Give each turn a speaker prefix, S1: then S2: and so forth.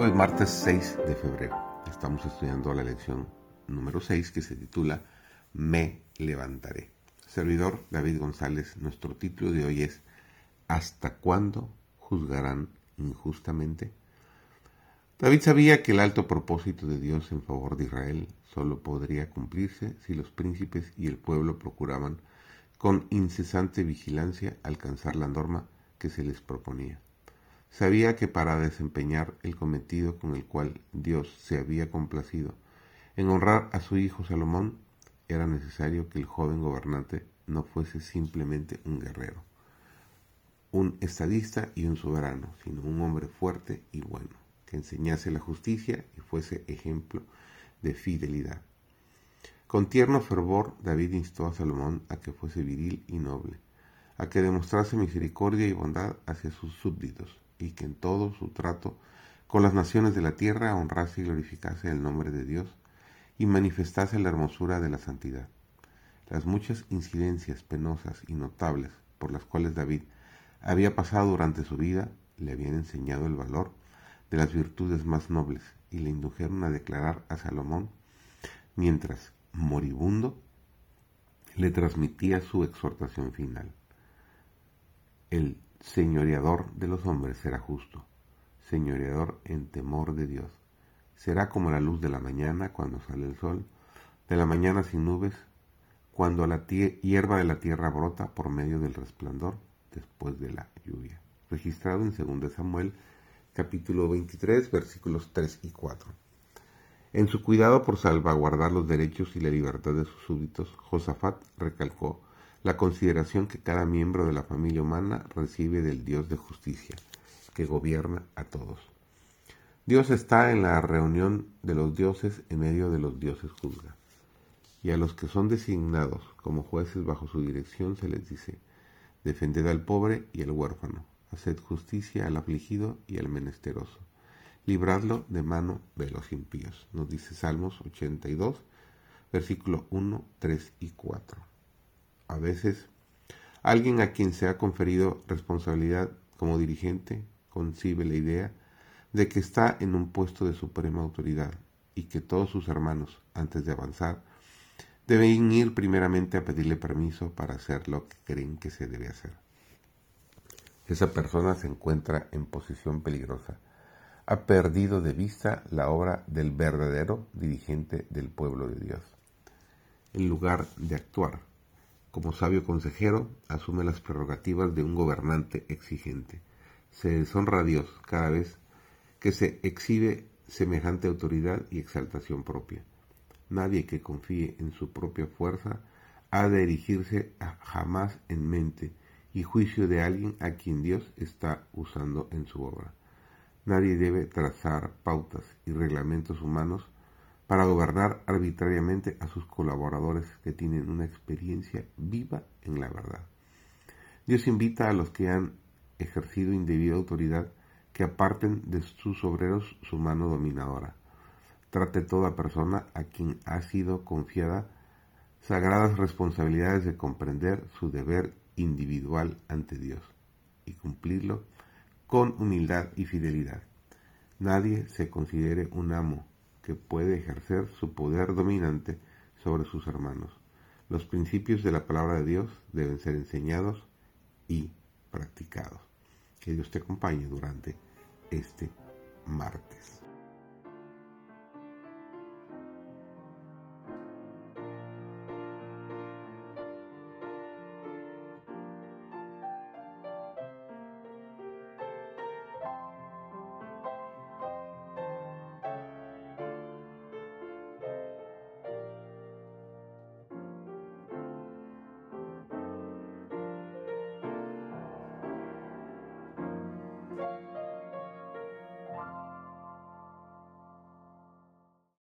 S1: Hoy martes 6 de febrero. Estamos estudiando la lección número 6 que se titula Me levantaré. Servidor David González, nuestro título de hoy es ¿Hasta cuándo juzgarán injustamente? David sabía que el alto propósito de Dios en favor de Israel solo podría cumplirse si los príncipes y el pueblo procuraban con incesante vigilancia alcanzar la norma que se les proponía. Sabía que para desempeñar el cometido con el cual Dios se había complacido en honrar a su hijo Salomón, era necesario que el joven gobernante no fuese simplemente un guerrero, un estadista y un soberano, sino un hombre fuerte y bueno, que enseñase la justicia y fuese ejemplo de fidelidad. Con tierno fervor David instó a Salomón a que fuese viril y noble, a que demostrase misericordia y bondad hacia sus súbditos, y que en todo su trato con las naciones de la tierra honrase y glorificase el nombre de Dios y manifestase la hermosura de la santidad. Las muchas incidencias penosas y notables por las cuales David había pasado durante su vida le habían enseñado el valor de las virtudes más nobles y le indujeron a declarar a Salomón, mientras moribundo, le transmitía su exhortación final. El señoreador de los hombres será justo, señoreador en temor de Dios. Será como la luz de la mañana cuando sale el sol, de la mañana sin nubes, cuando la hierba de la tierra brota por medio del resplandor después de la lluvia. Registrado en 2 Samuel capítulo 23 versículos 3 y 4. En su cuidado por salvaguardar los derechos y la libertad de sus súbditos, Josafat recalcó la consideración que cada miembro de la familia humana recibe del Dios de justicia, que gobierna a todos. Dios está en la reunión de los dioses en medio de los dioses juzga. Y a los que son designados como jueces bajo su dirección se les dice, defended al pobre y al huérfano, haced justicia al afligido y al menesteroso, libradlo de mano de los impíos, nos dice Salmos 82, versículo 1, 3 y 4 a veces alguien a quien se ha conferido responsabilidad como dirigente concibe la idea de que está en un puesto de suprema autoridad y que todos sus hermanos, antes de avanzar, deben ir primeramente a pedirle permiso para hacer lo que creen que se debe hacer. Esa persona se encuentra en posición peligrosa. Ha perdido de vista la obra del verdadero dirigente del pueblo de Dios. En lugar de actuar como sabio consejero, asume las prerrogativas de un gobernante exigente. Se deshonra a Dios cada vez que se exhibe semejante autoridad y exaltación propia. Nadie que confíe en su propia fuerza ha de erigirse jamás en mente y juicio de alguien a quien Dios está usando en su obra. Nadie debe trazar pautas y reglamentos humanos para gobernar arbitrariamente a sus colaboradores que tienen una experiencia viva en la verdad. Dios invita a los que han ejercido indebida autoridad que aparten de sus obreros su mano dominadora. Trate toda persona a quien ha sido confiada sagradas responsabilidades de comprender su deber individual ante Dios y cumplirlo con humildad y fidelidad. Nadie se considere un amo que puede ejercer su poder dominante sobre sus hermanos. Los principios de la palabra de Dios deben ser enseñados y practicados. Que Dios te acompañe durante este martes.